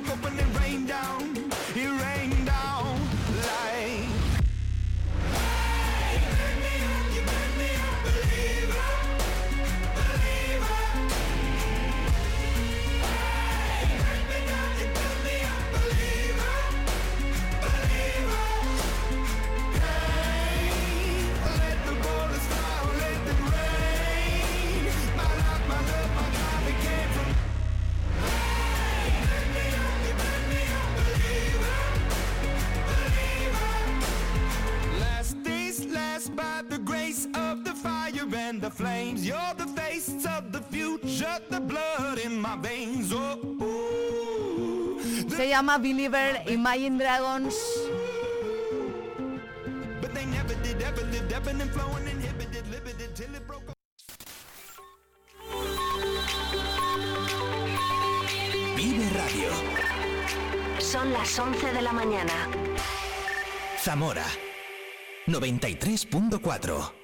broke up and rained down. Se llama Believer Imagine Dragons. But they never did, ever lived, ebbing and flowing, inhibited, limited till it broke. Vive Radio. Son las 11 de la mañana. Zamora 93.4.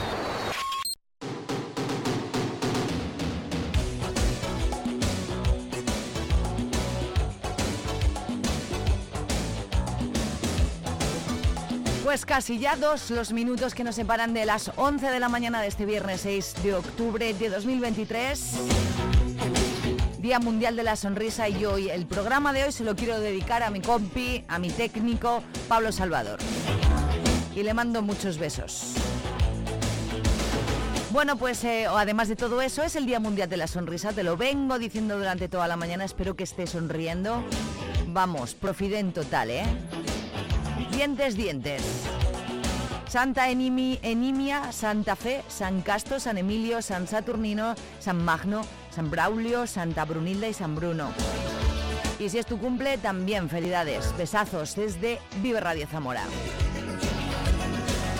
Pues casi ya dos los minutos que nos separan de las 11 de la mañana de este viernes 6 de octubre de 2023. Día Mundial de la Sonrisa y hoy el programa de hoy se lo quiero dedicar a mi compi, a mi técnico, Pablo Salvador. Y le mando muchos besos. Bueno, pues eh, además de todo eso, es el Día Mundial de la Sonrisa. Te lo vengo diciendo durante toda la mañana. Espero que estés sonriendo. Vamos, profiden total, ¿eh? Dientes, dientes. Santa Enimi- Enimia, Santa Fe, San Casto, San Emilio, San Saturnino, San Magno, San Braulio, Santa Brunilda y San Bruno. Y si es tu cumple, también felicidades. Besazos desde Vive Radio Zamora.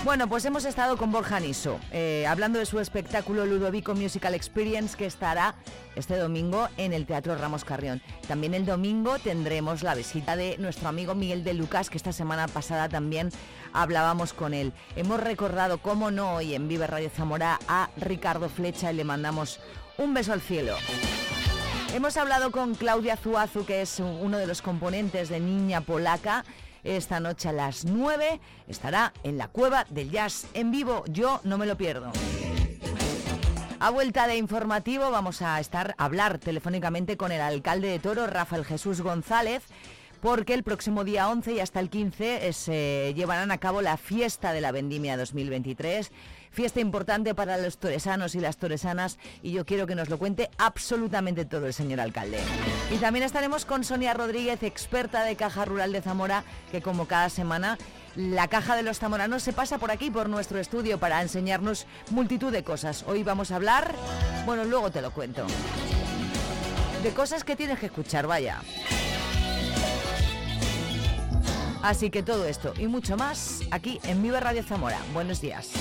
Bueno, pues hemos estado con Borja Niso, eh, hablando de su espectáculo Ludovico Musical Experience que estará este domingo en el Teatro Ramos Carrión. También el domingo tendremos la visita de nuestro amigo Miguel de Lucas, que esta semana pasada también hablábamos con él. Hemos recordado, cómo no, hoy en Vive Radio Zamora a Ricardo Flecha y le mandamos un beso al cielo. Hemos hablado con Claudia Zuazu, que es uno de los componentes de Niña Polaca. Esta noche a las 9 estará en la Cueva del Jazz en vivo. Yo no me lo pierdo. A vuelta de informativo vamos a estar a hablar telefónicamente con el alcalde de Toro, Rafael Jesús González, porque el próximo día 11 y hasta el 15 eh, se llevarán a cabo la fiesta de la Vendimia 2023. Fiesta importante para los toresanos y las toresanas y yo quiero que nos lo cuente absolutamente todo el señor alcalde. Y también estaremos con Sonia Rodríguez, experta de Caja Rural de Zamora, que como cada semana la caja de los zamoranos se pasa por aquí, por nuestro estudio, para enseñarnos multitud de cosas. Hoy vamos a hablar, bueno, luego te lo cuento, de cosas que tienes que escuchar, vaya. Así que todo esto y mucho más aquí en Vive Radio Zamora. Buenos días.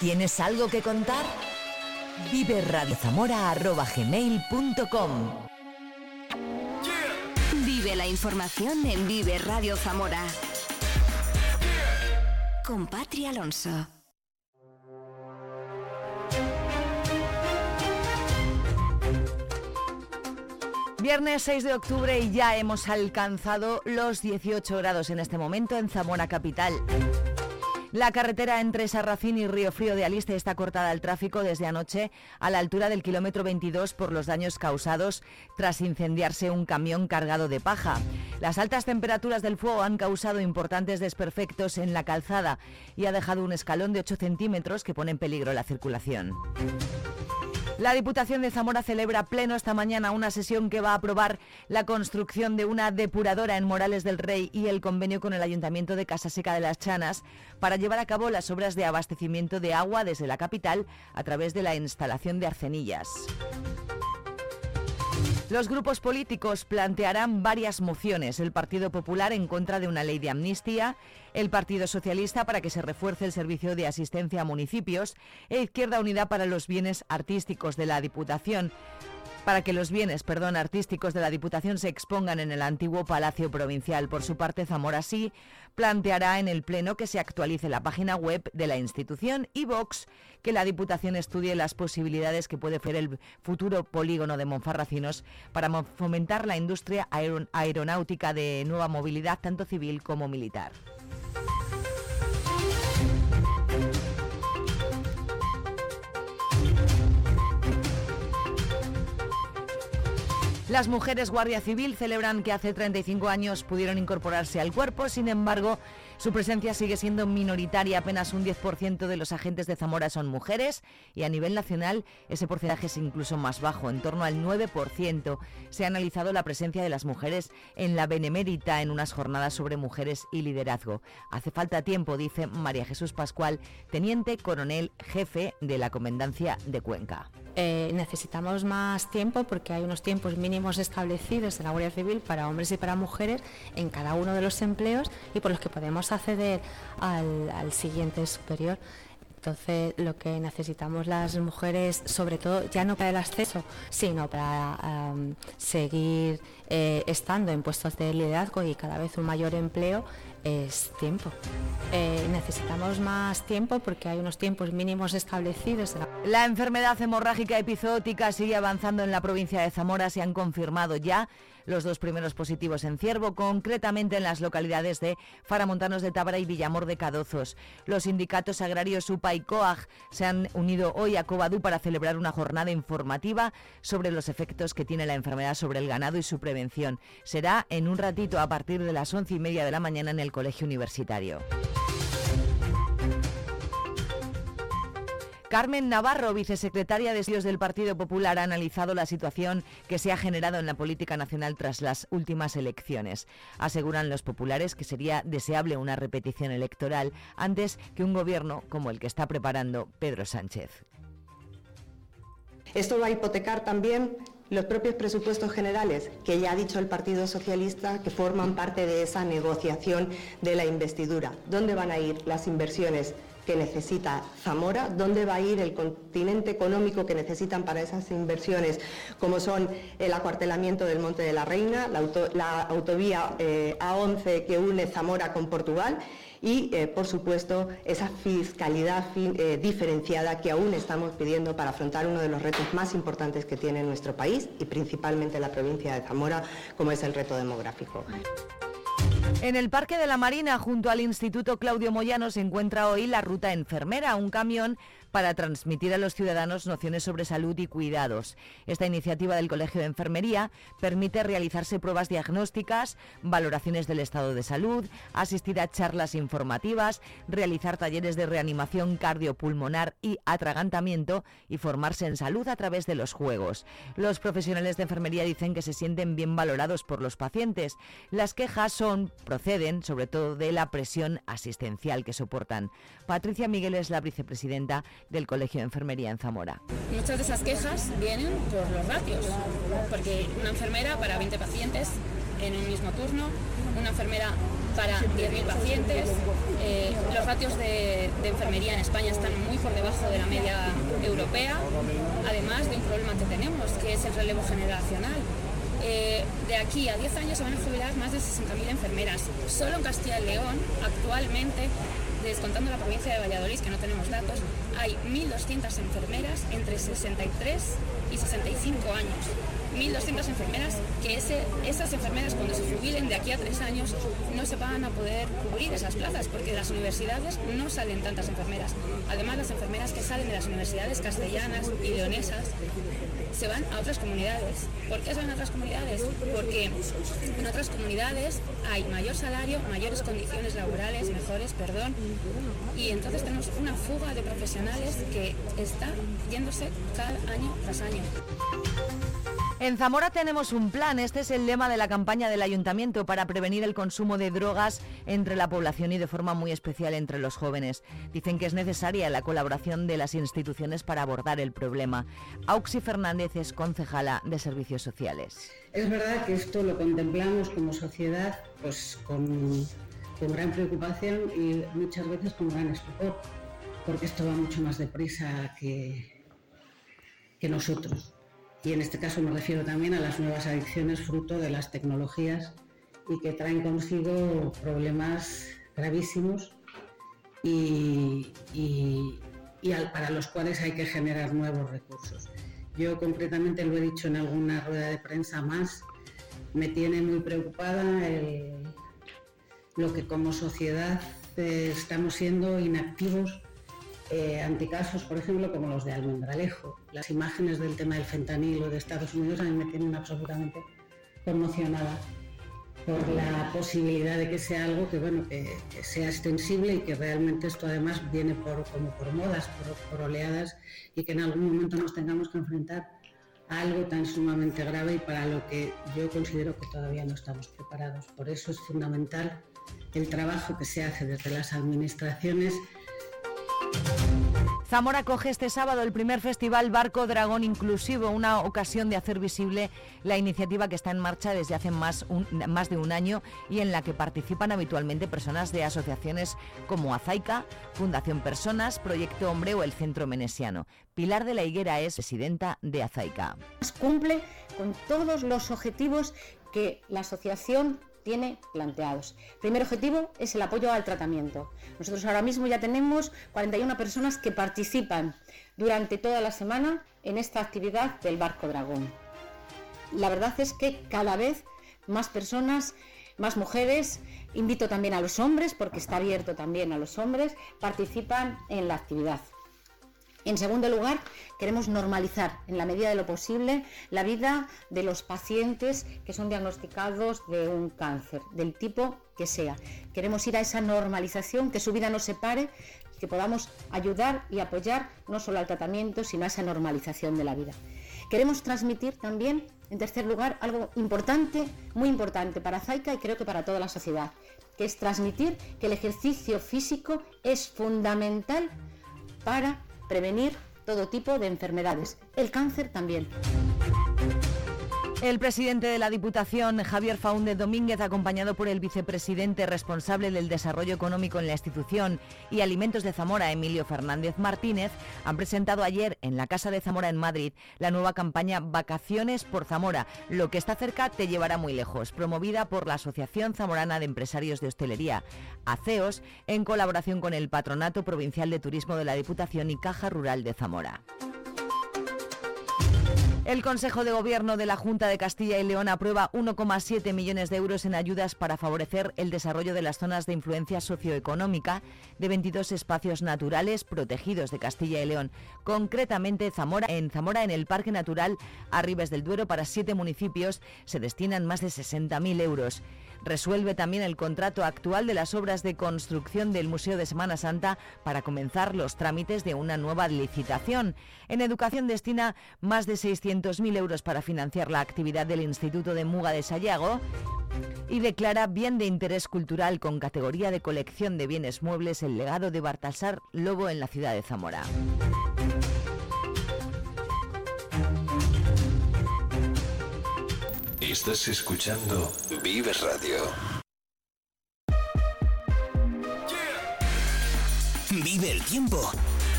¿Tienes algo que contar? Vive Radio Vive la información en Vive Radio Zamora. Con Patri Alonso. Viernes 6 de octubre y ya hemos alcanzado los 18 grados en este momento en Zamora Capital. La carretera entre Sarracín y Río Frío de Aliste está cortada al tráfico desde anoche a la altura del kilómetro 22 por los daños causados tras incendiarse un camión cargado de paja. Las altas temperaturas del fuego han causado importantes desperfectos en la calzada y ha dejado un escalón de 8 centímetros que pone en peligro la circulación. La Diputación de Zamora celebra pleno esta mañana una sesión que va a aprobar la construcción de una depuradora en Morales del Rey y el convenio con el Ayuntamiento de Casa Seca de las Chanas para llevar a cabo las obras de abastecimiento de agua desde la capital a través de la instalación de arcenillas. Los grupos políticos plantearán varias mociones. El Partido Popular en contra de una ley de amnistía, el Partido Socialista para que se refuerce el servicio de asistencia a municipios e Izquierda Unida para los bienes artísticos de la Diputación para que los bienes, perdón, artísticos de la Diputación se expongan en el antiguo Palacio Provincial. Por su parte, Zamora sí planteará en el Pleno que se actualice la página web de la institución y Vox que la Diputación estudie las posibilidades que puede ofrecer el futuro polígono de Monfarracinos para fomentar la industria aeronáutica de nueva movilidad, tanto civil como militar. Las mujeres Guardia Civil celebran que hace 35 años pudieron incorporarse al cuerpo, sin embargo, su presencia sigue siendo minoritaria, apenas un 10% de los agentes de Zamora son mujeres y a nivel nacional ese porcentaje es incluso más bajo, en torno al 9%. Se ha analizado la presencia de las mujeres en la Benemérita en unas jornadas sobre mujeres y liderazgo. Hace falta tiempo, dice María Jesús Pascual, teniente coronel jefe de la Comendancia de Cuenca. Eh, necesitamos más tiempo porque hay unos tiempos mínimos establecidos en la Guardia Civil para hombres y para mujeres en cada uno de los empleos y por los que podemos acceder al, siguiente superior. Entonces, lo que necesitamos las mujeres, sobre todo, ya no para el acceso, sino para seguir eh, estando en puestos de liderazgo y cada vez un mayor empleo, es tiempo. Eh, necesitamos más tiempo porque hay unos tiempos mínimos establecidos. La enfermedad hemorrágica epizootica sigue avanzando en la provincia de Zamora. Se han confirmado ya los dos primeros positivos en Ciervo, concretamente en las localidades de Faramontanos de Tábara y Villamor de Cadozos. Los sindicatos agrarios UPA y COAG se han unido hoy a Cobadú para celebrar una jornada informativa sobre los efectos que tiene la enfermedad sobre el ganado y su prevención. Será en un ratito a partir de las once y media de la mañana en el Colegio Universitario. Carmen Navarro, vicesecretaria de Estudios del Partido Popular, ha analizado la situación que se ha generado en la política nacional tras las últimas elecciones. Aseguran los populares que sería deseable una repetición electoral antes que un gobierno como el que está preparando Pedro Sánchez. Esto va a hipotecar también los propios presupuestos generales, que ya ha dicho el Partido Socialista que forman parte de esa negociación de la investidura. ¿Dónde van a ir las inversiones que necesita Zamora, dónde va a ir el continente económico que necesitan para esas inversiones, como son el acuartelamiento del Monte de la Reina, la, autovía eh, A11 que une Zamora con Portugal y, eh, por supuesto, esa fiscalidad eh, diferenciada que aún estamos pidiendo para afrontar uno de los retos más importantes que tiene nuestro país y principalmente la provincia de Zamora, como es el reto demográfico. En el Parque de la Marina, junto al Instituto Claudio Moyano, se encuentra hoy la ruta enfermera, un camión para transmitir a los ciudadanos nociones sobre salud y cuidados. Esta iniciativa del Colegio de Enfermería permite realizarse pruebas diagnósticas, valoraciones del estado de salud, asistir a charlas informativas, realizar talleres de reanimación cardiopulmonar y atragantamiento y formarse en salud a través de los juegos. Los profesionales de enfermería dicen que se sienten bien valorados por los pacientes. Las quejas son, proceden sobre todo de la presión asistencial que soportan. Patricia Miguel es la vicepresidenta del Colegio de Enfermería en Zamora. Muchas de esas quejas vienen por los ratios, porque una enfermera para 20 pacientes en un mismo turno, una enfermera para 10.000 pacientes. Eh, los ratios de, enfermería en España están muy por debajo de la media europea, además de un problema que tenemos, que es el relevo generacional. Eh, de aquí a 10 años se van a jubilar más de 60.000 enfermeras. Solo en Castilla y León, actualmente, descontando la provincia de Valladolid, que no tenemos datos, hay 1.200 enfermeras entre 63 y 65 años. 1.200 enfermeras que esas enfermeras cuando se jubilen de aquí a tres años no se van a poder cubrir esas plazas porque de las universidades no salen tantas enfermeras. Además las enfermeras que salen de las universidades castellanas y leonesas se van a otras comunidades. ¿Por qué se van a otras comunidades? Porque en otras comunidades hay mayor salario, mayores condiciones laborales, mejores, perdón, y entonces tenemos una fuga de profesionales que está yéndose cada año tras año. En Zamora tenemos un plan. Este es el lema de la campaña del ayuntamiento para prevenir el consumo de drogas entre la población y de forma muy especial entre los jóvenes. Dicen que es necesaria la colaboración de las instituciones para abordar el problema. Auxi Fernández es concejala de Servicios Sociales. Es verdad que esto lo contemplamos como sociedad pues con, gran preocupación y muchas veces con gran estupor, porque esto va mucho más deprisa que nosotros. Y en este caso me refiero también a las nuevas adicciones fruto de las tecnologías y que traen consigo problemas gravísimos y, y- y para los cuales hay que generar nuevos recursos. Yo concretamente lo he dicho en alguna rueda de prensa más, me tiene muy preocupada lo que como sociedad eh, estamos siendo inactivos eh, ante casos, por ejemplo, como los de Almendralejo. Las imágenes del tema del fentanilo de Estados Unidos a mí me tienen absolutamente conmocionada por la posibilidad de que sea algo que, bueno, que, que sea extensible y que realmente esto además viene por, como por modas, por, por oleadas y que en algún momento nos tengamos que enfrentar a algo tan sumamente grave y para lo que yo considero que todavía no estamos preparados. Por eso es fundamental el trabajo que se hace desde las administraciones Zamora coge este sábado el primer festival Barco Dragón Inclusivo, una ocasión de hacer visible la iniciativa que está en marcha desde hace más, de un año y en la que participan habitualmente personas de asociaciones como Azaica, Fundación Personas, Proyecto Hombre o el Centro Menesiano. Pilar de la Higuera es presidenta de Azaica. cumple con todos los objetivos que la asociación tiene planteados. Primer objetivo es el apoyo al tratamiento. Nosotros ahora mismo ya tenemos 41 personas que participan durante toda la semana en esta actividad del Barco Dragón. La verdad es que cada vez más personas, más mujeres, invito también a los hombres, porque está abierto también a los hombres, participan en la actividad. En segundo lugar, queremos normalizar en la medida de lo posible la vida de los pacientes que son diagnosticados de un cáncer, del tipo que sea. Queremos ir a esa normalización, que su vida no se pare, que podamos ayudar y apoyar no solo al tratamiento, sino a esa normalización de la vida. Queremos transmitir también, en tercer lugar, algo importante, muy importante para Zaica y creo que para toda la sociedad, que es transmitir que el ejercicio físico es fundamental para prevenir todo tipo de enfermedades, el cáncer también. El presidente de la Diputación, Javier Faúndez Domínguez, acompañado por el vicepresidente responsable del desarrollo económico en la institución y alimentos de Zamora, Emilio Fernández Martínez, han presentado ayer en la Casa de Zamora en Madrid la nueva campaña Vacaciones por Zamora. Lo que está cerca te llevará muy lejos, promovida por la Asociación Zamorana de Empresarios de Hostelería, ACEOS, en colaboración con el Patronato Provincial de Turismo de la Diputación y Caja Rural de Zamora. El Consejo de Gobierno de la Junta de Castilla y León aprueba 1,7 millones de euros en ayudas para favorecer el desarrollo de las zonas de influencia socioeconómica de 22 espacios naturales protegidos de Castilla y León, concretamente Zamora. En Zamora, en el Parque Natural Arribes del Duero, para siete municipios se destinan más de 60.000 euros. Resuelve también el contrato actual de las obras de construcción del Museo de Semana Santa para comenzar los trámites de una nueva licitación. En educación destina más de 600.000 euros para financiar la actividad del Instituto de Muga de Sayago y declara bien de interés cultural con categoría de colección de bienes muebles el legado de Baltasar Lobo en la ciudad de Zamora. Estás escuchando Vive Radio. Vive el tiempo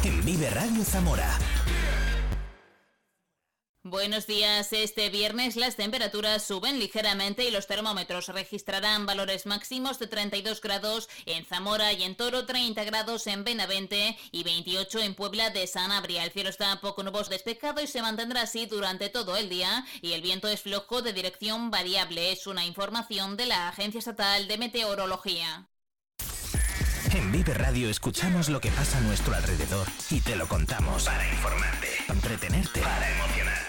en Vive Radio Zamora. Buenos días. Este viernes las temperaturas suben ligeramente y los termómetros registrarán valores máximos de 32 grados en Zamora y en Toro, 30 grados en Benavente y 28 en Puebla de Sanabria. El cielo está poco nuboso despejado y se mantendrá así durante todo el día y el viento es flojo de dirección variable. Es una información de la Agencia Estatal de Meteorología. En Vive Radio escuchamos lo que pasa a nuestro alrededor y te lo contamos. Para informarte, entretenerte, para emocionarte.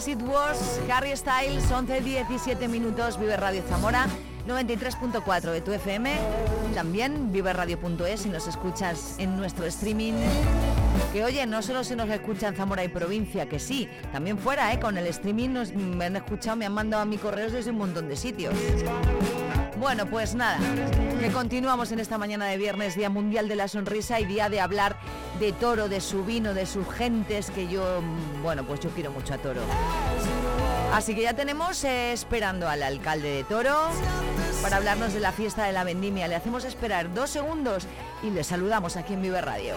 as It Was, Harry Styles, 11, 17 minutos, Vive Radio Zamora, 93.4 de tu FM, también viveradio.es si nos escuchas en nuestro streaming. Que oye, no solo se nos escucha en Zamora y provincia, que sí, también fuera, ¿eh? con el streaming nos, me han escuchado, me han mandado a mi correos desde un montón de sitios. Bueno, pues nada, que continuamos en esta mañana de viernes, Día Mundial de la Sonrisa y día de hablar de Toro, de su vino, de sus gentes, que yo, mm, bueno, pues yo quiero mucho a Toro. Así que ya tenemos eh, esperando al alcalde de Toro para hablarnos de la fiesta de la vendimia. Le hacemos esperar dos segundos y le saludamos aquí en Vive Radio.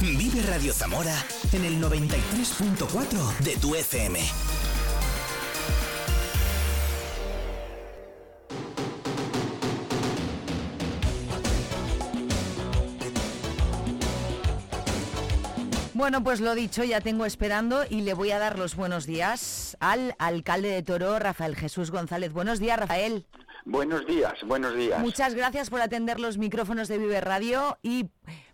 Vive Radio Zamora en el 93.4 de tu FM. Bueno, pues lo dicho, ya tengo esperando y le voy a dar los buenos días al alcalde de Toro, Rafael Jesús González. Buenos días, Rafael. Buenos días, buenos días. Muchas gracias por atender los micrófonos de Vive Radio y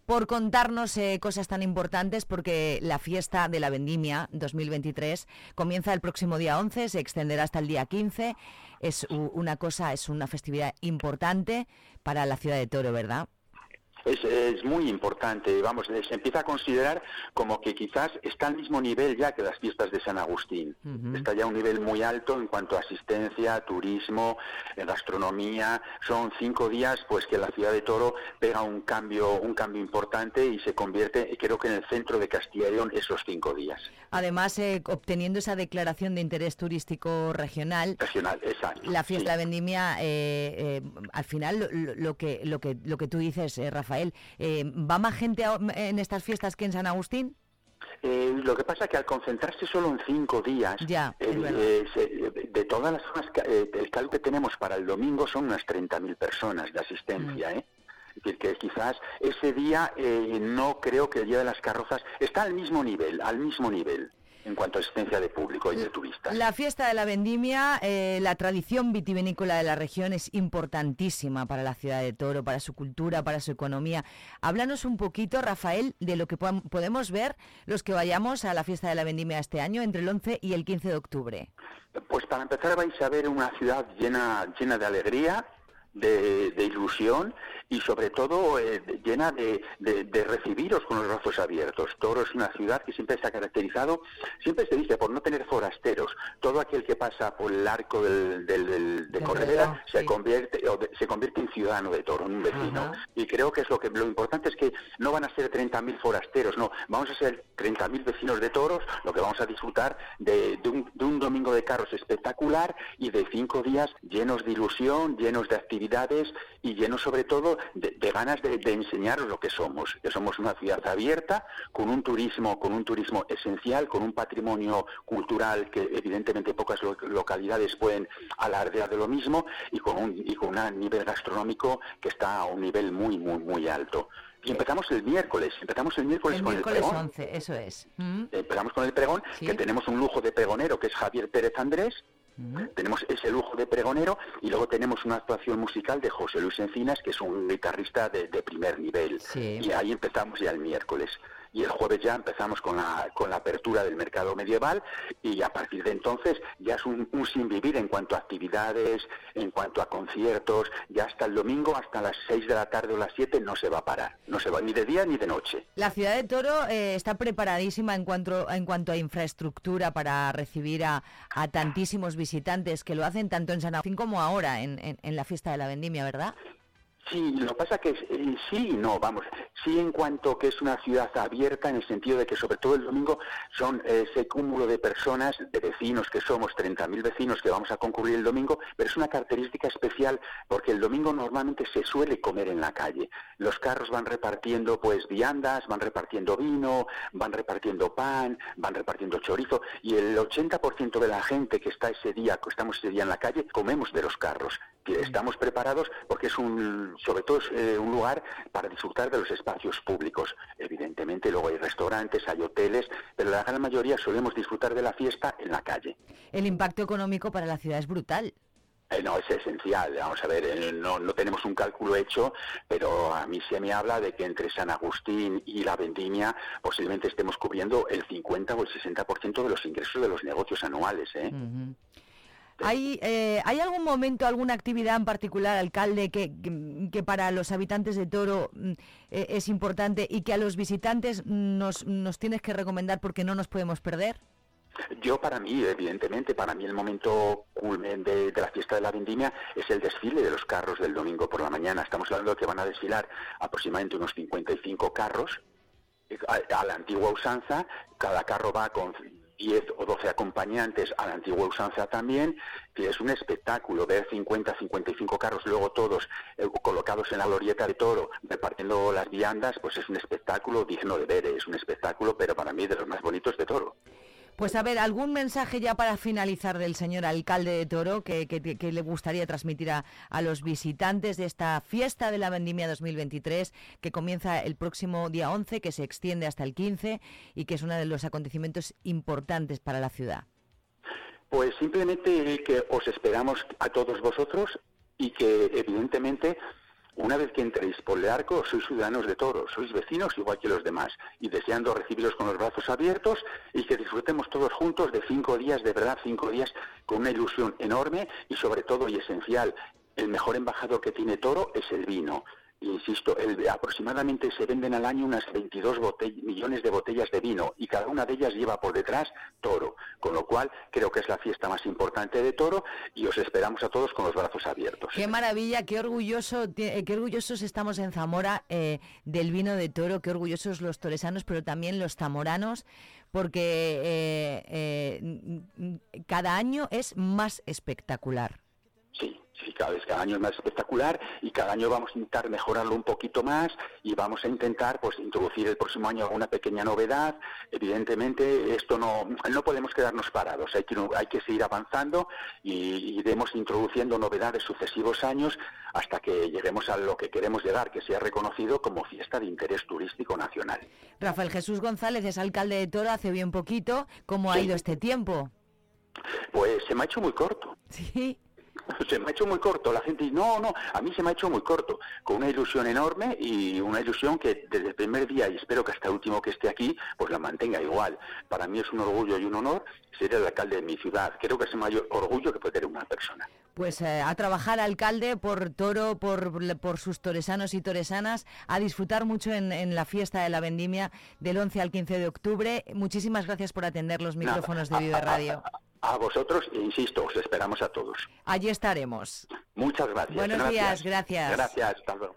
por contarnos eh, cosas tan importantes porque la fiesta de la vendimia 2023 comienza el próximo día 11, se extenderá hasta el día 15. Es una cosa, es una festividad importante para la ciudad de Toro, ¿verdad? Es, es muy importante, vamos, se empieza a considerar como que quizás está al mismo nivel ya que las fiestas de San Agustín. Está ya a un nivel muy alto en cuanto a asistencia, turismo, eh, gastronomía. Son cinco días pues que la ciudad de Toro pega un cambio, un cambio importante y se convierte, creo que en el centro de Castilla y León esos cinco días. Además, eh, obteniendo esa declaración de interés turístico regional, Regional, exacto. la fiesta sí. de vendimia, eh, eh, al final, lo, que, lo, que, lo que tú dices, eh, Rafael, eh, ¿va más gente a- en estas fiestas que en San Agustín? Eh, lo que pasa es que al concentrarse solo en cinco días, Ya, eh, eh, se- de todas las zonas, eh, el cálculo que tenemos para el domingo son unas 30.000 personas de asistencia, Mm. ¿eh? Es decir, que quizás ese día eh, no creo que el día de las carrozas está al mismo nivel, al mismo nivel. En cuanto a asistencia de público y de turistas. La fiesta de la vendimia, eh, la tradición vitivinícola de la región es importantísima para la ciudad de Toro, para su cultura, para su economía. Háblanos un poquito, Rafael, de lo que podemos ver los que vayamos a la fiesta de la vendimia este año entre el 11 y el 15 de octubre. Pues para empezar vais a ver una ciudad llena, llena de alegría, de, de ilusión y sobre todo eh, llena de, de- de recibiros con los brazos abiertos. Toro es una ciudad que siempre se ha caracterizado, siempre se dice, por no tener forasteros. Todo aquel que pasa por el arco del, del- del- de Corredera se sí. convierte o de- se convierte en ciudadano de Toro, en un vecino. Y creo que es lo que lo importante es que no van a ser 30.000 forasteros, no, vamos a ser 30.000 vecinos de toros, lo que vamos a disfrutar de, de un, de un domingo de carros espectacular y de cinco días llenos de ilusión, llenos de actividades y llenos sobre todo de, de ganas de, de enseñaros lo que somos, que somos una ciudad abierta, con un turismo, con un turismo esencial, con un patrimonio cultural que evidentemente pocas lo- localidades pueden alardear de lo mismo y con un, y con un nivel gastronómico que está a un nivel muy, muy, muy alto. Y empezamos el miércoles, empezamos el miércoles El con miércoles el pregón. 11, eso es. Mm. Empezamos con el pregón, que tenemos un lujo de pregonero que es Javier Pérez Andrés. Tenemos ese lujo de pregonero y luego tenemos una actuación musical de José Luis Encinas, que es un guitarrista de, de primer nivel. Y ahí empezamos ya el miércoles. Y el jueves ya empezamos con la, con la apertura del mercado medieval y a partir de entonces ya es un, un sin vivir en cuanto a actividades, en cuanto a conciertos. Ya hasta el domingo, hasta las 6 de la tarde o las 7 no se va a parar. No se va ni de día ni de noche. La ciudad de Toro eh, está preparadísima en cuanto, en cuanto a infraestructura para recibir a, a tantísimos visitantes que lo hacen tanto en San Agustín como ahora en, en- en la fiesta de la vendimia, ¿verdad? Sí, lo que pasa que es- eh, sí y no, vamos, sí en cuanto que es una ciudad abierta en el sentido de que sobre todo el domingo son eh, ese cúmulo de personas, de vecinos que somos, 30.000 vecinos que vamos a concurrir el domingo, pero es una característica especial porque el domingo normalmente se suele comer en la calle. Los carros van repartiendo pues viandas, van repartiendo vino, van repartiendo pan, van repartiendo chorizo y el 80% de la gente que está ese día, que estamos ese día en la calle, comemos de los carros. Estamos preparados porque es un, sobre todo es eh, un lugar para disfrutar de los espacios públicos. Evidentemente luego hay restaurantes, hay hoteles, pero la gran mayoría solemos disfrutar de la fiesta en la calle. El impacto económico para la ciudad es brutal. Eh, no, es esencial. Vamos a ver, eh, no, no tenemos un cálculo hecho, pero a mí se me habla de que entre San Agustín y la vendimia posiblemente estemos cubriendo el 50 o el 60% de los ingresos de los negocios anuales. ¿eh? ¿Hay, eh, ¿Hay algún momento, alguna actividad en particular, alcalde, que, para los habitantes de Toro mm, eh, es importante y que a los visitantes nos, nos tienes que recomendar porque no nos podemos perder? Yo para mí, evidentemente, para mí el momento culmen de, de la fiesta de la vendimia es el desfile de los carros del domingo por la mañana. Estamos hablando de que van a desfilar aproximadamente unos 55 carros eh, a la antigua usanza. Cada carro va con 10 o 12 acompañantes a la antigua usanza también, que es un espectáculo ver 50, 55 carros, luego todos eh, colocados en la glorieta de toro, repartiendo las viandas, pues es un espectáculo digno de ver, es un espectáculo, pero para mí de los más bonitos de toro. Pues a ver, ¿algún mensaje ya para finalizar del señor alcalde de Toro que, que- le gustaría transmitir a, a los visitantes de esta fiesta de la vendimia 2023 que comienza el próximo día 11, que se extiende hasta el 15 y que es uno de los acontecimientos importantes para la ciudad? Pues simplemente que os esperamos a todos vosotros y que evidentemente una vez que entréis por el arco sois ciudadanos de Toro, sois vecinos igual que los demás y deseando recibiros con los brazos abiertos y que disfrutemos todos juntos de cinco días, de verdad cinco días con una ilusión enorme y sobre todo y esencial, el mejor embajador que tiene Toro es el vino. Insisto, el- aproximadamente se venden al año unas 22 botell- millones de botellas de vino y cada una de ellas lleva por detrás toro, con lo cual creo que es la fiesta más importante de toro y os esperamos a todos con los brazos abiertos. Qué maravilla, qué orgulloso, eh, qué orgullosos estamos en Zamora eh, del vino de toro, qué orgullosos los toresanos, pero también los zamoranos, porque eh, cada año es más espectacular. Sí, sí, cada vez cada año es más espectacular y cada año vamos a intentar mejorarlo un poquito más y vamos a intentar pues introducir el próximo año alguna pequeña novedad. Evidentemente esto no no podemos quedarnos parados, hay que hay que seguir avanzando y iremos introduciendo novedades sucesivos años hasta que lleguemos a lo que queremos llegar, que sea reconocido como fiesta de interés turístico nacional. Rafael Jesús González es alcalde de Toro hace bien poquito. ¿Cómo ha Sí. ido este tiempo? Pues se me ha hecho muy corto. Sí. Se me ha hecho muy corto. La gente dice, no, no, a mí se me ha hecho muy corto. Con una ilusión enorme y una ilusión que desde el primer día, y espero que hasta el último que esté aquí, pues la mantenga igual. Para mí es un orgullo y un honor ser el alcalde de mi ciudad. Creo que es el mayor orgullo que puede tener una persona. Pues eh, a trabajar alcalde por Toro, por, por sus toresanos y toresanas, a disfrutar mucho en, en la fiesta de la vendimia del 11 al 15 de octubre. Muchísimas gracias por atender los Nada. micrófonos de Vive Radio. A vosotros, e insisto, os esperamos a todos. Allí estaremos. Muchas gracias. Buenos días, gracias. Gracias, hasta luego.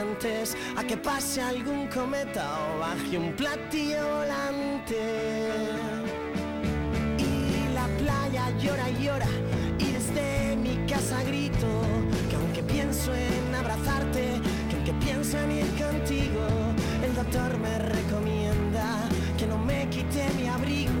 a que pase algún cometa o baje un platillo volante. Y la playa llora y llora y desde mi casa grito que aunque pienso en abrazarte, que aunque pienso en ir contigo, el doctor me recomienda que no me quite mi abrigo,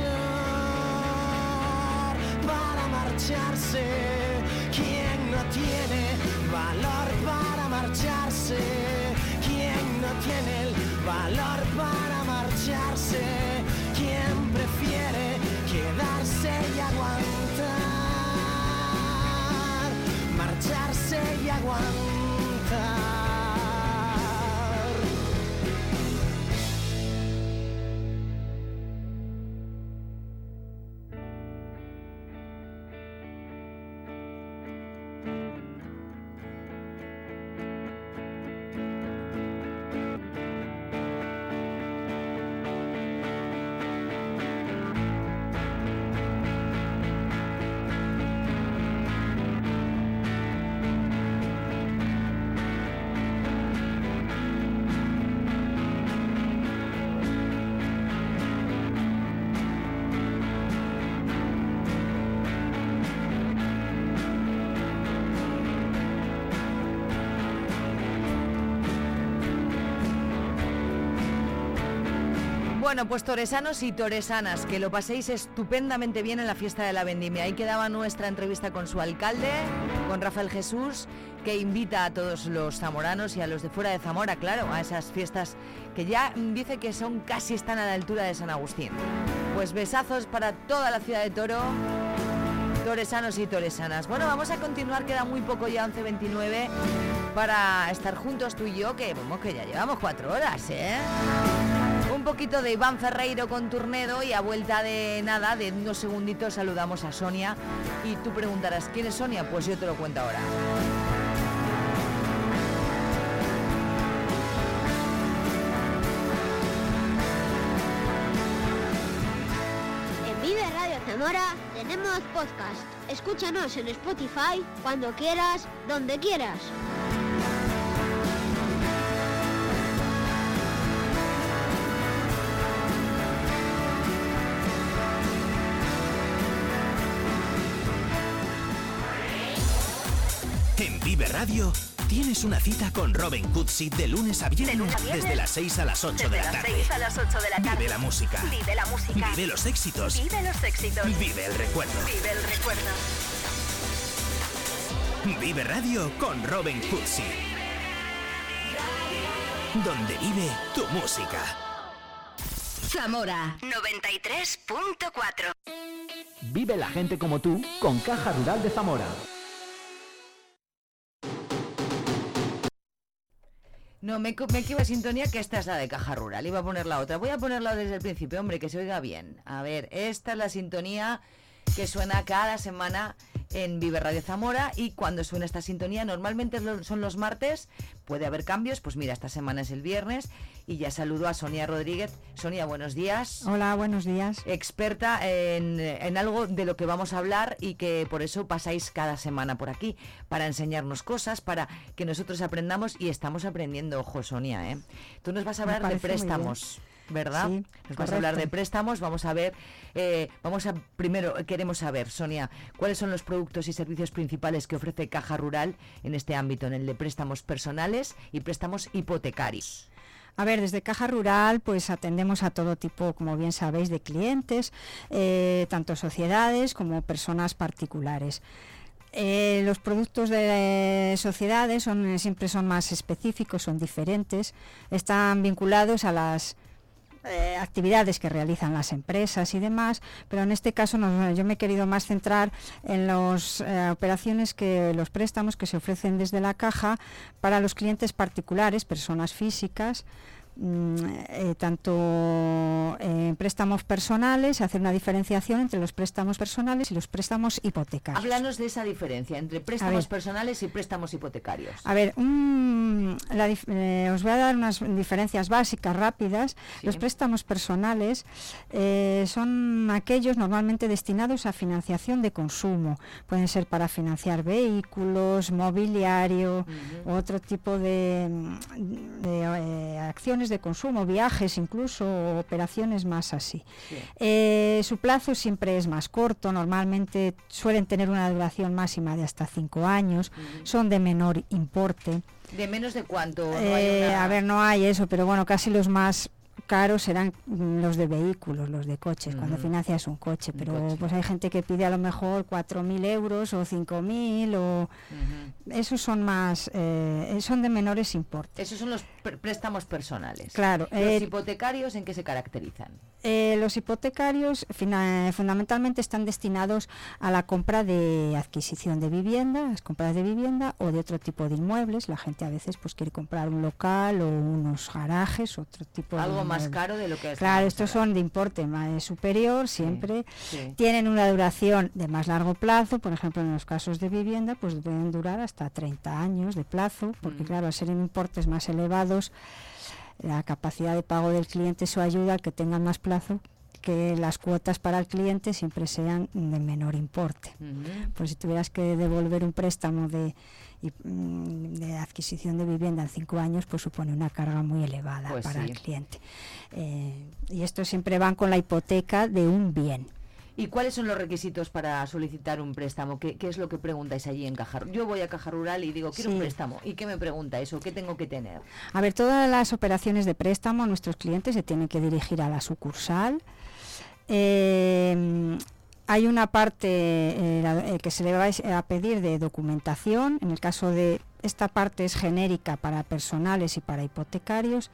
marcharse? ¿Quién no tiene valor para marcharse? ¿Quién no tiene el valor para marcharse? ¿Quién prefiere quedarse y aguantar? Marcharse y aguantar. Bueno, pues toresanos y toresanas, que lo paséis estupendamente bien en la fiesta de la vendimia. Ahí quedaba nuestra entrevista con su alcalde, con Rafael Jesús, que invita a todos los zamoranos y a los de fuera de Zamora, claro, a esas fiestas que ya dice que son casi están a la altura de San Agustín. Pues besazos para toda la ciudad de Toro, toresanos y toresanas. Bueno, vamos a continuar, queda muy poco ya, 11.29, para estar juntos tú y yo, que, vamos, que ya llevamos cuatro horas, ¿eh? Un poquito de Iván Ferreiro con Turnedo y a vuelta de nada, de unos segunditos, saludamos a Sonia. Y tú preguntarás, ¿quién es Sonia? Pues yo te lo cuento ahora. En Vive Radio Zamora tenemos podcast. Escúchanos en Spotify cuando quieras, donde quieras. Radio, tienes una cita con Robin Cootsy de lunes a viernes, De lunes a viernes, desde las 6 a las 8 Desde de la las tarde. 6 a las 8 de la tarde. Vive la música. Vive la música. Vive los éxitos. Vive los éxitos. Vive el recuerdo. Vive el recuerdo. Vive Radio con Robin Cootsy. Donde vive tu música. Zamora 93.4. Vive la gente como tú con Caja Rural de Zamora. No, me, me equivoco sintonía que esta es la de Caja Rural. Iba a poner la otra. Voy a ponerla desde el principio, hombre, que se oiga bien. A ver, esta es la sintonía que suena cada semana en Vive Radio Zamora y cuando suena esta sintonía normalmente son los martes, puede haber cambios, pues mira, esta semana es el viernes y ya saludo a Sonia Rodríguez. Sonia, buenos días. Hola, buenos días. Experta en, en algo de lo que vamos a hablar y que por eso pasáis cada semana por aquí, para enseñarnos cosas, para que nosotros aprendamos y estamos aprendiendo, ojo Sonia, ¿eh? Tú nos vas a hablar de préstamos. ¿Verdad? Sí, Nos vas a hablar de préstamos, vamos a ver, eh, vamos a, primero eh, queremos saber, Sonia, cuáles son los productos y servicios principales que ofrece Caja Rural en este ámbito, en el de préstamos personales y préstamos hipotecarios. A ver, desde Caja Rural, pues atendemos a todo tipo, como bien sabéis, de clientes, eh, tanto sociedades como personas particulares. Eh, los productos de sociedades son, siempre son más específicos, son diferentes, están vinculados a las eh, actividades que realizan las empresas y demás, pero en este caso yo me he querido más centrar en las operaciones que los préstamos que se ofrecen desde la caja para los clientes particulares, personas físicas, eh, tanto en préstamos personales, hacer una diferenciación entre los préstamos personales y los préstamos hipotecarios. Háblanos de esa diferencia entre préstamos ver. personales y préstamos hipotecarios. A ver, un- la eh, os voy a dar unas diferencias básicas rápidas. Los préstamos personales eh, son aquellos normalmente destinados a financiación de consumo. Pueden ser para financiar vehículos, mobiliario, u otro tipo de, mm, de, eh, acciones de consumo, viajes incluso, operaciones más así. Eh, su plazo siempre es más corto, normalmente suelen tener una duración máxima de hasta cinco años, son de menor importe. ¿De menos de cuánto? No Eh, una- A ver, no hay eso, pero bueno, casi los más caros serán mm, los de vehículos, los de coches, cuando financias un coche, pero coche. pues hay gente que pide a lo mejor 4.000 euros o 5.000 o... Esos son más, eh, son de menores importes. Esos son los pr- préstamos personales. Claro, Los eh, hipotecarios, ¿en qué se caracterizan? Eh, los hipotecarios fundamentalmente están destinados a la compra de adquisición de vivienda, las compras de vivienda o de otro tipo de inmuebles. La gente a veces pues quiere comprar un local o unos garajes, otro tipo de más inmueble. caro de lo que Claro, estos son de importe más superior siempre. sí. Tienen una duración de más largo plazo, por ejemplo, en los casos de vivienda, pues pueden durar hasta 30 años de plazo, porque claro, al ser en importes más elevados, la capacidad de pago del cliente eso ayuda a que tengan más plazo que las cuotas para el cliente siempre sean de menor importe. Pues si tuvieras que devolver un préstamo de, y, mm, de adquisición de vivienda en cinco años, pues supone una carga muy elevada Pues para sí. el cliente. Eh, y estos siempre van con la hipoteca de un bien. ¿Y cuáles son los requisitos para solicitar un préstamo? ¿Qué, qué es lo que preguntáis allí en Caja Rural? Yo voy a Caja Rural y digo, quiero un préstamo. ¿Y qué me pregunta eso? ¿Qué tengo que tener? A ver, todas las operaciones de préstamo, nuestros clientes se tienen que dirigir a la sucursal. Eh, hay una parte eh, eh, que se le va a pedir de documentación. En el caso de esta parte es genérica para personales y para hipotecarios,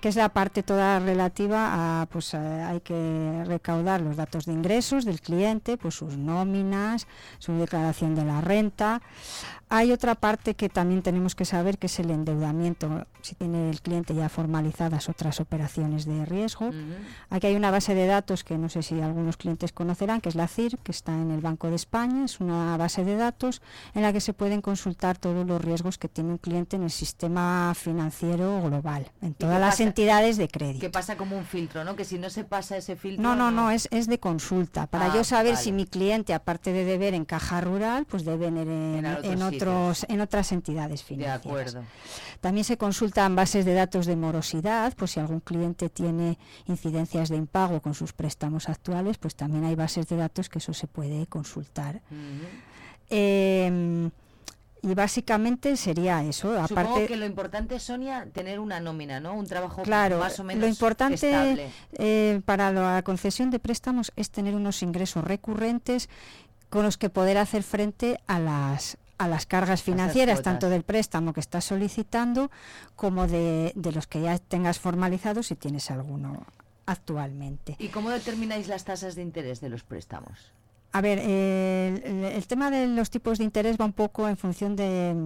que es la parte toda relativa a, pues hay que recaudar los datos de ingresos del cliente, pues sus nóminas, su declaración de la renta. Hay otra parte que también tenemos que saber que es el endeudamiento, si tiene el cliente ya formalizadas otras operaciones de riesgo. Aquí hay una base de datos que no sé si algunos clientes conocerán, que es la CIR, que está en el Banco de España. Es una base de datos en la que se pueden consultar todos los riesgos que tiene un cliente en el sistema financiero global, en ¿Y todas las pasa? entidades de crédito. Que pasa como un filtro, ¿no? Que si no se pasa ese filtro... No, no, no, es, es de consulta. Para Ah, yo saber vale. si mi cliente, aparte de deber en caja rural, pues debe en, en- En sitios. Otros, en otras entidades De financieras. acuerdo. También se consultan bases de datos de morosidad, pues si algún cliente tiene incidencias de impago con sus préstamos actuales, pues también hay bases de datos que eso se puede consultar. Eh, Y básicamente sería eso. Supongo Aparte, que lo importante, Sonia, tener una nómina, ¿no? Un trabajo Claro, más o menos lo importante estable. eh, para la concesión de préstamos es tener unos ingresos recurrentes con los que poder hacer frente a las a las cargas financieras, tanto del préstamo que estás solicitando como de, de los que ya tengas formalizados si tienes alguno actualmente. ¿Y cómo determináis las tasas de interés de los préstamos? A ver, eh, el, el tema de los tipos de interés va un poco en función de,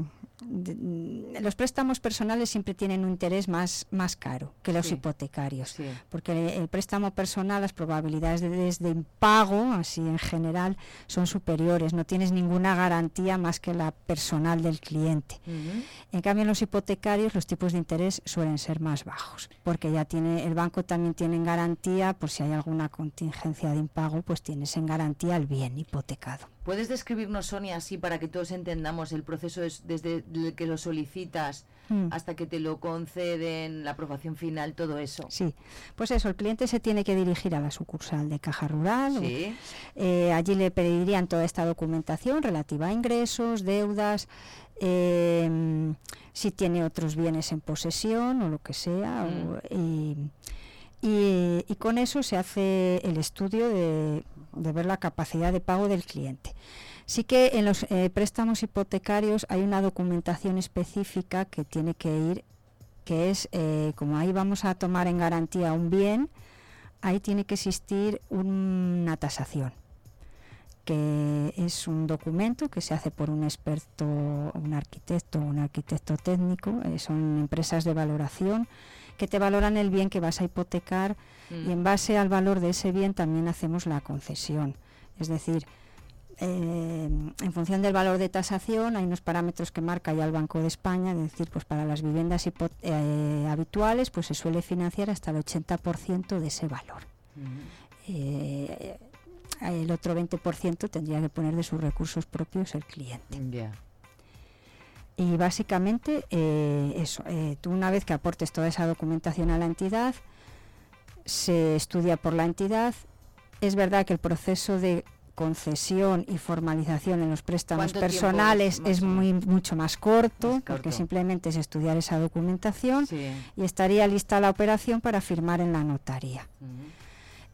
de- los préstamos personales siempre tienen un interés más, más caro que los Sí. hipotecarios, Sí. porque el préstamo personal, las probabilidades de, de impago, así en general, son superiores, no tienes ninguna garantía más que la personal del cliente. En cambio, en los hipotecarios los tipos de interés suelen ser más bajos, porque ya tiene el banco también tiene en garantía, por si hay alguna contingencia de impago, pues tienes en garantía el bien hipotecado. ¿Puedes describirnos, Sonia, así para que todos entendamos el proceso es desde el que lo solicitas Mm. hasta que te lo conceden, la aprobación final, todo eso? Sí, pues eso, el cliente se tiene que dirigir a la sucursal de Caja Rural. o- Sí. eh, allí le pedirían toda esta documentación relativa a ingresos, deudas, eh, si tiene otros bienes en posesión o lo que sea. o- y, y- y con eso se hace el estudio de, de ver la capacidad de pago del cliente. Sí que en los eh, préstamos hipotecarios hay una documentación específica que tiene que ir, que es, eh, como ahí vamos a tomar en garantía un bien, ahí tiene que existir una tasación, que es un documento que se hace por un experto, un arquitecto, un arquitecto técnico, eh, son empresas de valoración que te valoran el bien que vas a hipotecar y en base al valor de ese bien también hacemos la concesión. Es decir, eh, en función del valor de tasación hay unos parámetros que marca ya el Banco de España, es decir, pues para las viviendas eh, habituales pues se suele financiar hasta el 80% de ese valor. Eh, el otro 20% tendría que poner de sus recursos propios el cliente. Ya. Y básicamente eh, eso, eh, tú una vez que aportes toda esa documentación a la entidad, se estudia por la entidad. Es verdad que el proceso de concesión y formalización en los préstamos ¿Cuánto tiempo personales es, muy mucho más corto, Más porque simplemente es estudiar esa documentación Sí. y estaría lista la operación para firmar en la notaría.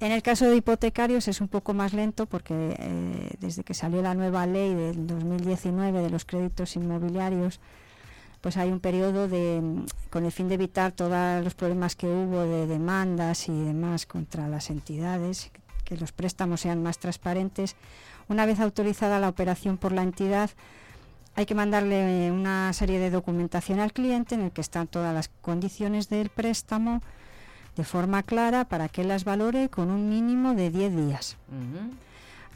En el caso de hipotecarios es un poco más lento porque eh, desde que salió la nueva ley del 2019 de los créditos inmobiliarios, pues hay un periodo de, con el fin de evitar todos los problemas que hubo de demandas y demás contra las entidades, que los préstamos sean más transparentes. Una vez autorizada la operación por la entidad, hay que mandarle una serie de documentación al cliente en el que están todas las condiciones del préstamo de forma clara para que las valore con un mínimo de 10 días.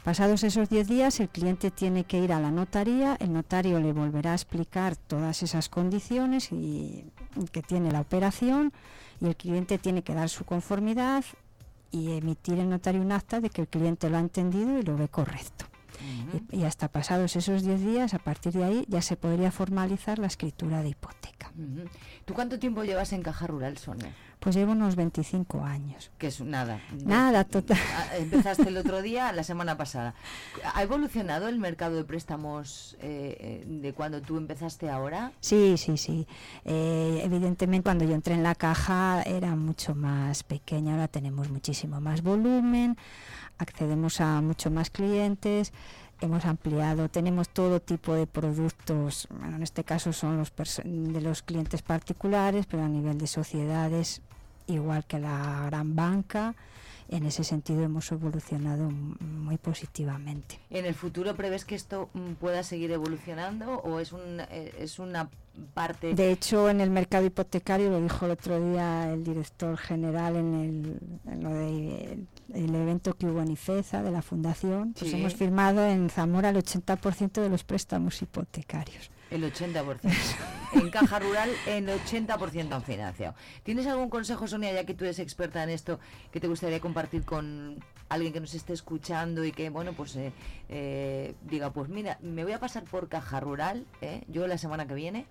Pasados esos 10 días, el cliente tiene que ir a la notaría, el notario le volverá a explicar todas esas condiciones y, y que tiene la operación y el cliente tiene que dar su conformidad y emitir el notario un acta de que el cliente lo ha entendido y lo ve correcto. Y, y hasta pasados esos 10 días, a partir de ahí, ya se podría formalizar la escritura de hipoteca. ¿Tú cuánto tiempo llevas en Caja Rural, Sonia? Pues llevo unos 25 años. Que es nada. Nada, total. Ah, Empezaste el otro día, la semana pasada. ¿Ha evolucionado el mercado de préstamos eh, eh, de cuando tú empezaste ahora? Sí, sí, sí. Eh, evidentemente cuando yo entré en la caja era mucho más pequeña, ahora tenemos muchísimo más volumen, accedemos a mucho más clientes, hemos ampliado, tenemos todo tipo de productos, bueno, en este caso son los de los clientes particulares, pero a nivel de sociedades, igual que la gran banca, en ese sentido hemos evolucionado muy positivamente. ¿En el futuro prevés que esto mm, pueda seguir evolucionando o es, un, eh, es una parte... De hecho, en el mercado hipotecario, lo dijo el otro día el director general en, el, en lo de, el evento que hubo en IFEZA de la Fundación, pues Sí. hemos firmado en Zamora el 80% de los préstamos hipotecarios. El 80%. en Caja Rural, el 80% han financiado. ¿Tienes algún consejo, Sonia, ya que tú eres experta en esto, que te gustaría compartir con alguien que nos esté escuchando y que, bueno, pues eh, eh, diga, pues mira, me voy a pasar por Caja Rural, ¿eh? yo la semana que viene,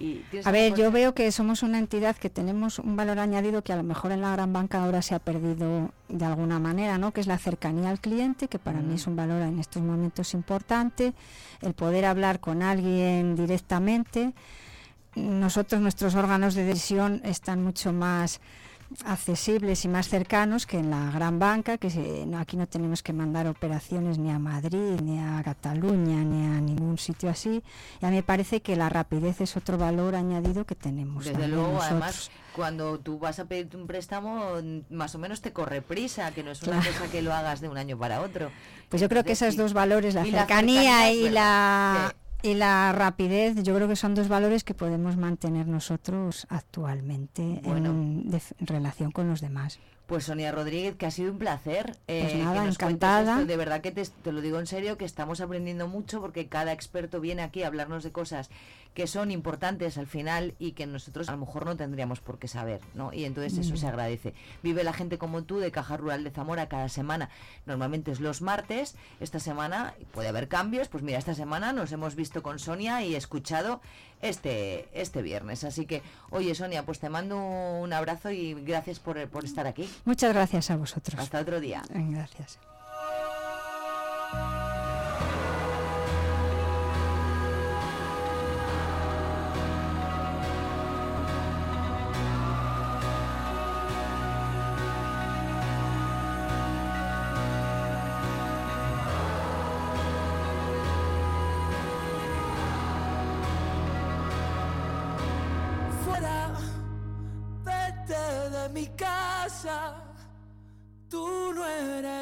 Y ¿tienes A ver, yo veo que somos una entidad que tenemos un valor añadido que a lo mejor en la gran banca ahora se ha perdido de alguna manera, ¿no? Que es la cercanía al cliente, que para mí es un valor en estos momentos importante, el poder hablar con alguien directamente. Nosotros, nuestros órganos de decisión están mucho más accesibles y más cercanos que en la gran banca, que se- no, aquí no tenemos que mandar operaciones ni a Madrid, ni a Cataluña, ni a ningún sitio así. Y a mí me parece que la rapidez es otro valor añadido que tenemos. Desde luego, nosotros. además, cuando tú vas a pedirte un préstamo, más o menos te corre prisa, que no es una Claro. cosa que lo hagas de un año para otro. Pues yo creo que esos dos valores, la Y cercanía, y, la, y la rapidez, yo creo que son dos valores que podemos mantener nosotros actualmente Bueno. en, relación con los demás. Pues Sonia Rodríguez, que ha sido un placer. eh, Pues que nos encantada. esto. De verdad que te, te lo digo en serio, que estamos aprendiendo mucho porque cada experto viene aquí a hablarnos de cosas que son importantes al final y que nosotros a lo mejor no tendríamos por qué saber, ¿no? Y entonces eso Mm. se agradece. Vive la gente como tú de Caja Rural de Zamora cada semana. Normalmente es los martes. Esta semana puede haber cambios. Pues mira, esta semana nos hemos visto con Sonia y escuchado este, este viernes. Así que, oye Sonia, pues te mando un abrazo y gracias por, por estar aquí. Muchas gracias a vosotros. Hasta otro día. Gracias.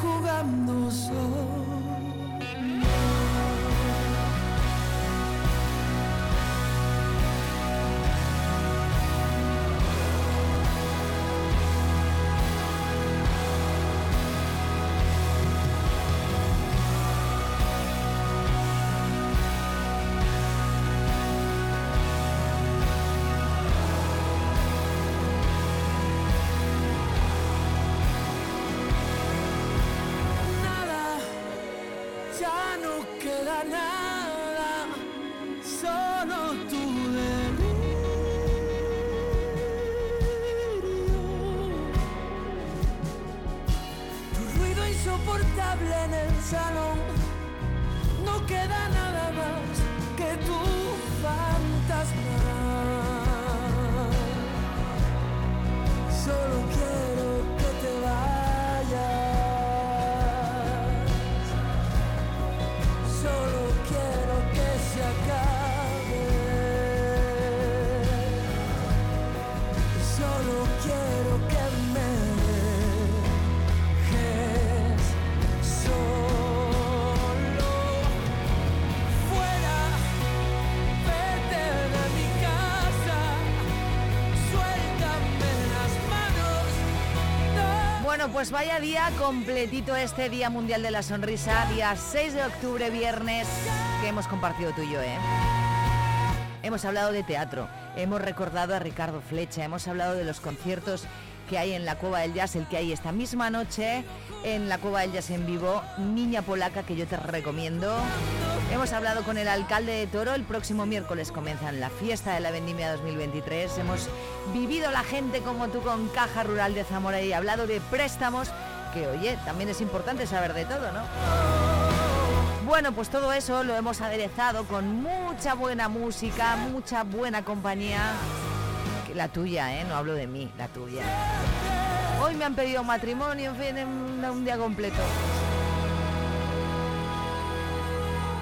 Sigo insoportable en el salón, no queda nada más que tu fantasma. Solo quiero pues vaya día completito este Día Mundial de la Sonrisa, día 6 de octubre, viernes, que hemos compartido tú y yo, ¿eh? Hemos hablado de teatro, hemos recordado a Ricardo Flecha, hemos hablado de los conciertos que hay en la Cueva del Jazz, el que hay esta misma noche en la Cueva del Jazz en vivo, Niña Polaca, que yo te recomiendo. Hemos hablado con el alcalde de Toro, el próximo miércoles comienzan la fiesta de la vendimia 2023. Hemos vivido la gente como tú con Caja Rural de Zamora y hablado de préstamos, que oye, también es importante saber de todo, ¿no? Bueno, pues todo eso lo hemos aderezado con mucha buena música, mucha buena compañía. La tuya, ¿eh? No hablo de mí, la tuya. Hoy me han pedido matrimonio, en fin, un día completo.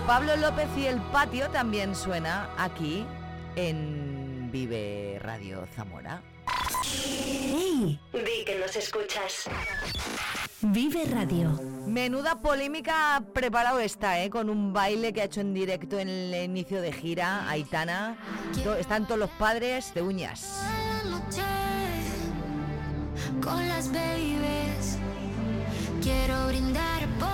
Pablo López y el patio también suena aquí en Vive Radio Zamora. ¡Ey! Di que nos escuchas. Vive Radio. Menuda polémica ha preparado esta, ¿eh? Con un baile que ha hecho en directo en el inicio de gira, Aitana. Están todos los padres de uñas. con las babies. Quiero brindar por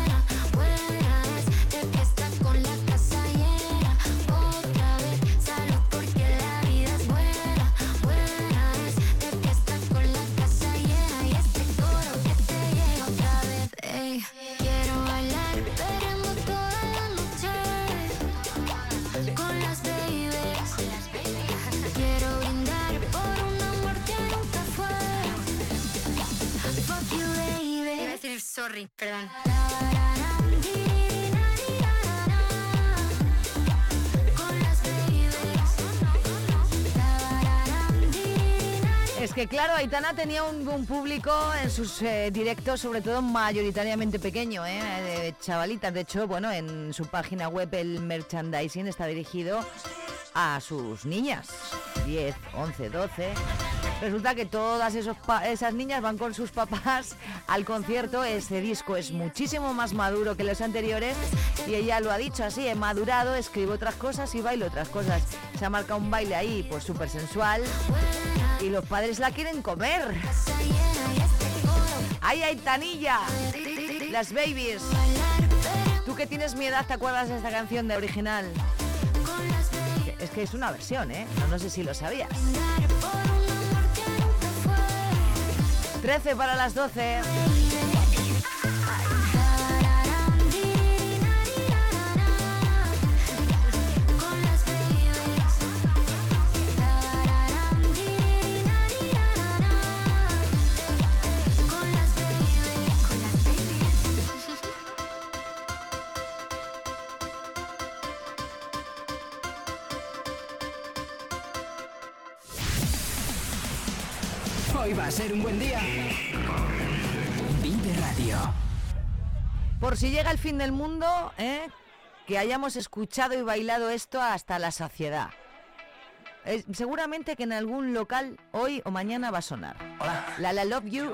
Es que claro, Aitana tenía un, un público en sus eh, directos, sobre todo mayoritariamente pequeño, ¿eh? de chavalitas. De hecho, bueno, en su página web el merchandising está dirigido a sus niñas, 10, 11, 12. Resulta que todas esos esas niñas van con sus papás al concierto. Este disco es muchísimo más maduro que los anteriores y ella lo ha dicho así, he madurado, escribo otras cosas y bailo otras cosas. Se ha marcado un baile ahí, pues súper sensual y los padres la quieren comer. ¡Ay, Aitanilla! Las babies. Tú que tienes mi edad, ¿te acuerdas de esta canción de original? Es que es una versión, ¿eh? No, no sé si lo sabías. 13 para las 12. Ser un buen día. Vive Radio. Por si llega el fin del mundo, ¿eh? que hayamos escuchado y bailado esto hasta la saciedad. Eh, seguramente que en algún local hoy o mañana va a sonar. La La Love You.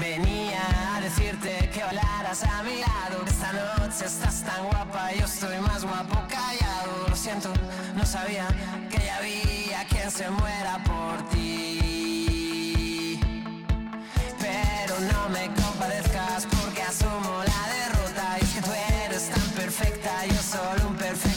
Venía a decirte que bailaras a mi lado. Esta noche estás tan guapa, yo estoy más guapo callado. Lo siento, no sabía que ya había quien se muera por ti. No me compadezcas porque asumo la derrota. Y es que tú eres tan perfecta, yo solo un perfecto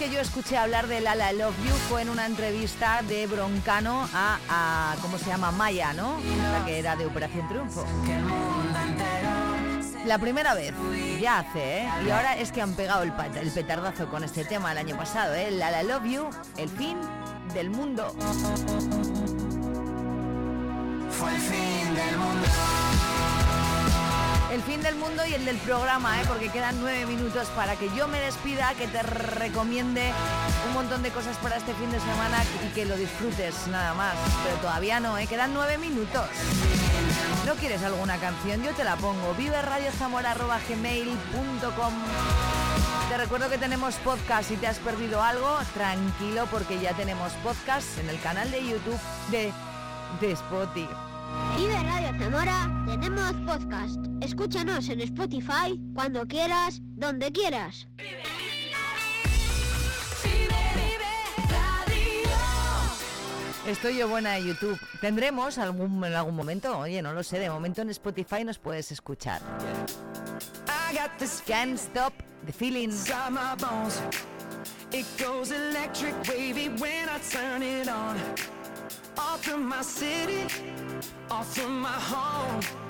que yo escuché hablar de Lala Love You fue en una entrevista de Broncano a, a ¿cómo se llama? Maya, ¿no? La que era de Operación Triunfo. La primera vez, ya hace, ¿eh? Y ahora es que han pegado el, petardazo con este tema el año pasado, ¿eh? Lala Love You, el fin del mundo. Fue el fin del mundo. El fin del mundo y el del programa, ¿eh? porque quedan nueve minutos para que yo me despida, que te recomiende un montón de cosas para este fin de semana y que lo disfrutes nada más. Pero todavía no, ¿eh? quedan nueve minutos. ¿No quieres alguna canción? Yo te la pongo. viverradiozamora.gmail.com Te recuerdo que tenemos podcast. Si te has perdido algo, tranquilo porque ya tenemos podcast en el canal de YouTube de, de Spotify. Vive Radio Zamora, podcast. Escúchanos en Spotify cuando quieras, donde quieras. Estoy yo buena de YouTube. ¿Tendremos algún, en algún momento? Oye, no lo sé. De momento en Spotify nos puedes escuchar. I got this Can't stop the feeling. my bones. It goes electric wavy when I turn it on. All through my city, all through my home.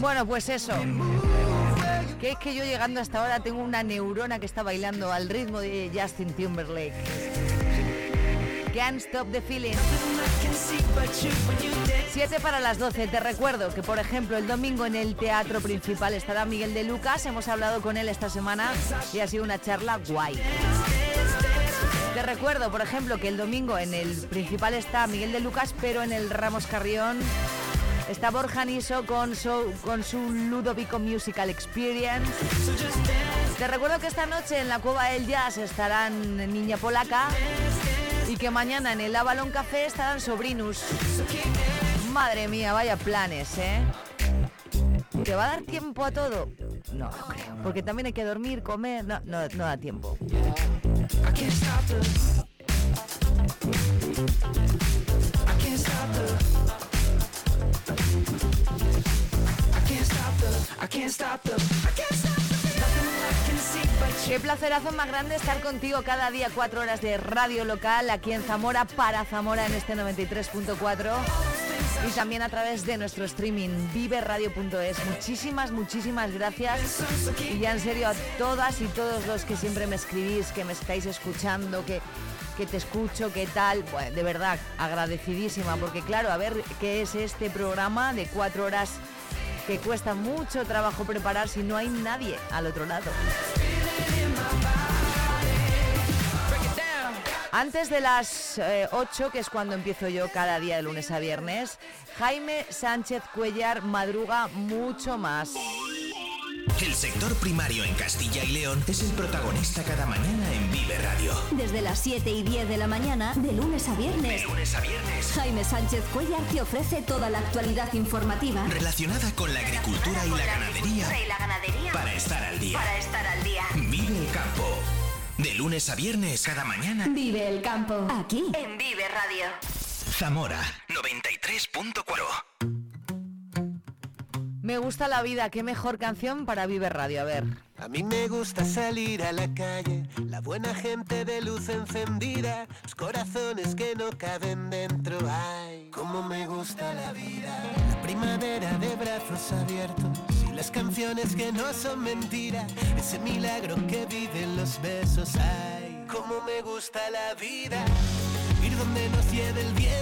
Bueno, pues eso. Que es que yo llegando hasta ahora tengo una neurona que está bailando al ritmo de Justin Timberlake. Can't stop the feeling. 7 para las 12. Te recuerdo que, por ejemplo, el domingo en el Teatro Principal estará Miguel de Lucas. Hemos hablado con él esta semana y ha sido una charla guay. Te recuerdo, por ejemplo, que el domingo en el Principal está Miguel de Lucas, pero en el Ramos Carrión está Borja Niso con su, con su Ludovico Musical Experience. Te recuerdo que esta noche en la Cueva del Jazz estarán Niña Polaca y que mañana en el Avalon Café estarán Sobrinus. Madre mía, vaya planes, ¿eh? ¿Te va a dar tiempo a todo? No, no creo, porque también hay que dormir, comer, no, no, no da tiempo. I can't stop. Qué placerazo más grande estar contigo cada día, cuatro horas de radio local aquí en Zamora, para Zamora en este 93.4 y también a través de nuestro streaming viveradio.es. Muchísimas, muchísimas gracias y ya en serio a todas y todos los que siempre me escribís, que me estáis escuchando, que, que te escucho, qué tal. Bueno, de verdad, agradecidísima porque claro, a ver qué es este programa de cuatro horas que cuesta mucho trabajo preparar si no hay nadie al otro lado. Antes de las 8, que es cuando empiezo yo cada día de lunes a viernes, Jaime Sánchez Cuellar madruga mucho más. El sector primario en Castilla y León es el protagonista cada mañana en Vive Radio. Desde las 7 y 10 de la mañana, de lunes a viernes. De lunes a viernes. Jaime Sánchez Cuellar te ofrece toda la actualidad informativa. Relacionada con la agricultura y la ganadería. Y la ganadería. Para estar al día. Para estar al día. Vive el campo. De lunes a viernes, cada mañana. Vive el campo. Aquí, en Vive Radio. Zamora 93.4. Me gusta la vida, qué mejor canción para Vive Radio. A ver. A mí me gusta salir a la calle, la buena gente de luz encendida, los corazones que no caben dentro. Ay, cómo me gusta la vida. La primavera de brazos abiertos las canciones que no son mentira, ese milagro que viven los besos. Ay, cómo me gusta la vida. Ir donde nos lleve el viento,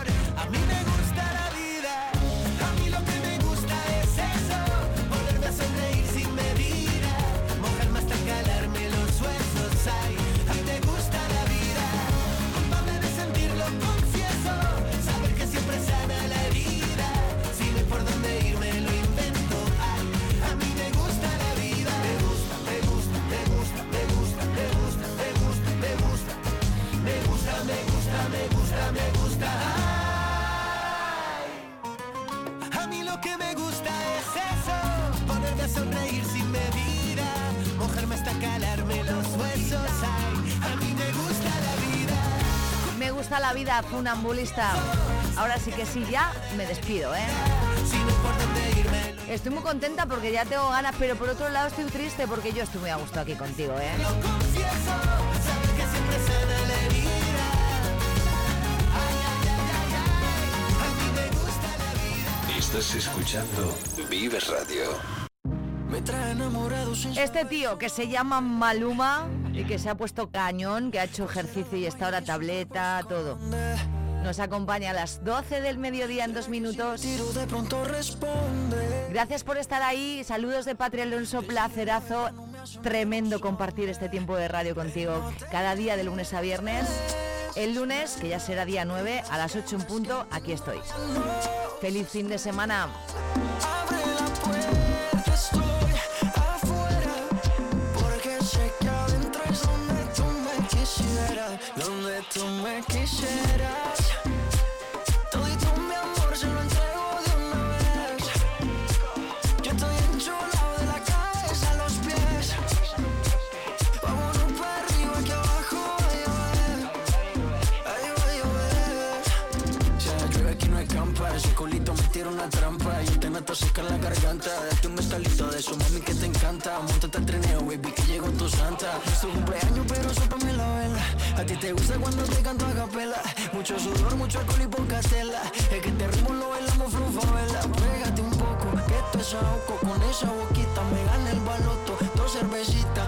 Calarme los huesos. Ay, a mí me gusta la vida. Me gusta la vida, funambulista. Ahora sí que sí, ya me despido, ¿eh? Estoy muy contenta porque ya tengo ganas, pero por otro lado estoy triste porque yo estoy muy a gusto aquí contigo, ¿eh? Estás escuchando Vive Radio. Este tío que se llama Maluma y que se ha puesto cañón, que ha hecho ejercicio y está ahora tableta, todo. Nos acompaña a las 12 del mediodía en dos minutos. Gracias por estar ahí. Saludos de Patria Alonso, placerazo. Tremendo compartir este tiempo de radio contigo cada día de lunes a viernes. El lunes, que ya será día 9, a las 8 en punto, aquí estoy. Feliz fin de semana. Tú me quisieras. Meto seca la garganta. Date un estalito de su mami que te encanta. Montate al trineo, baby, que llegó tu santa. Es tu cumpleaños, pero sópame la vela. A ti te gusta cuando te canto a capela. Mucho sudor, mucho alcohol y poca tela. Es que este ritmo lo bailamos vela. Pégate un poco, que esto es ahogo. Con esa boquita me gana el baloto. Dos cervecitas,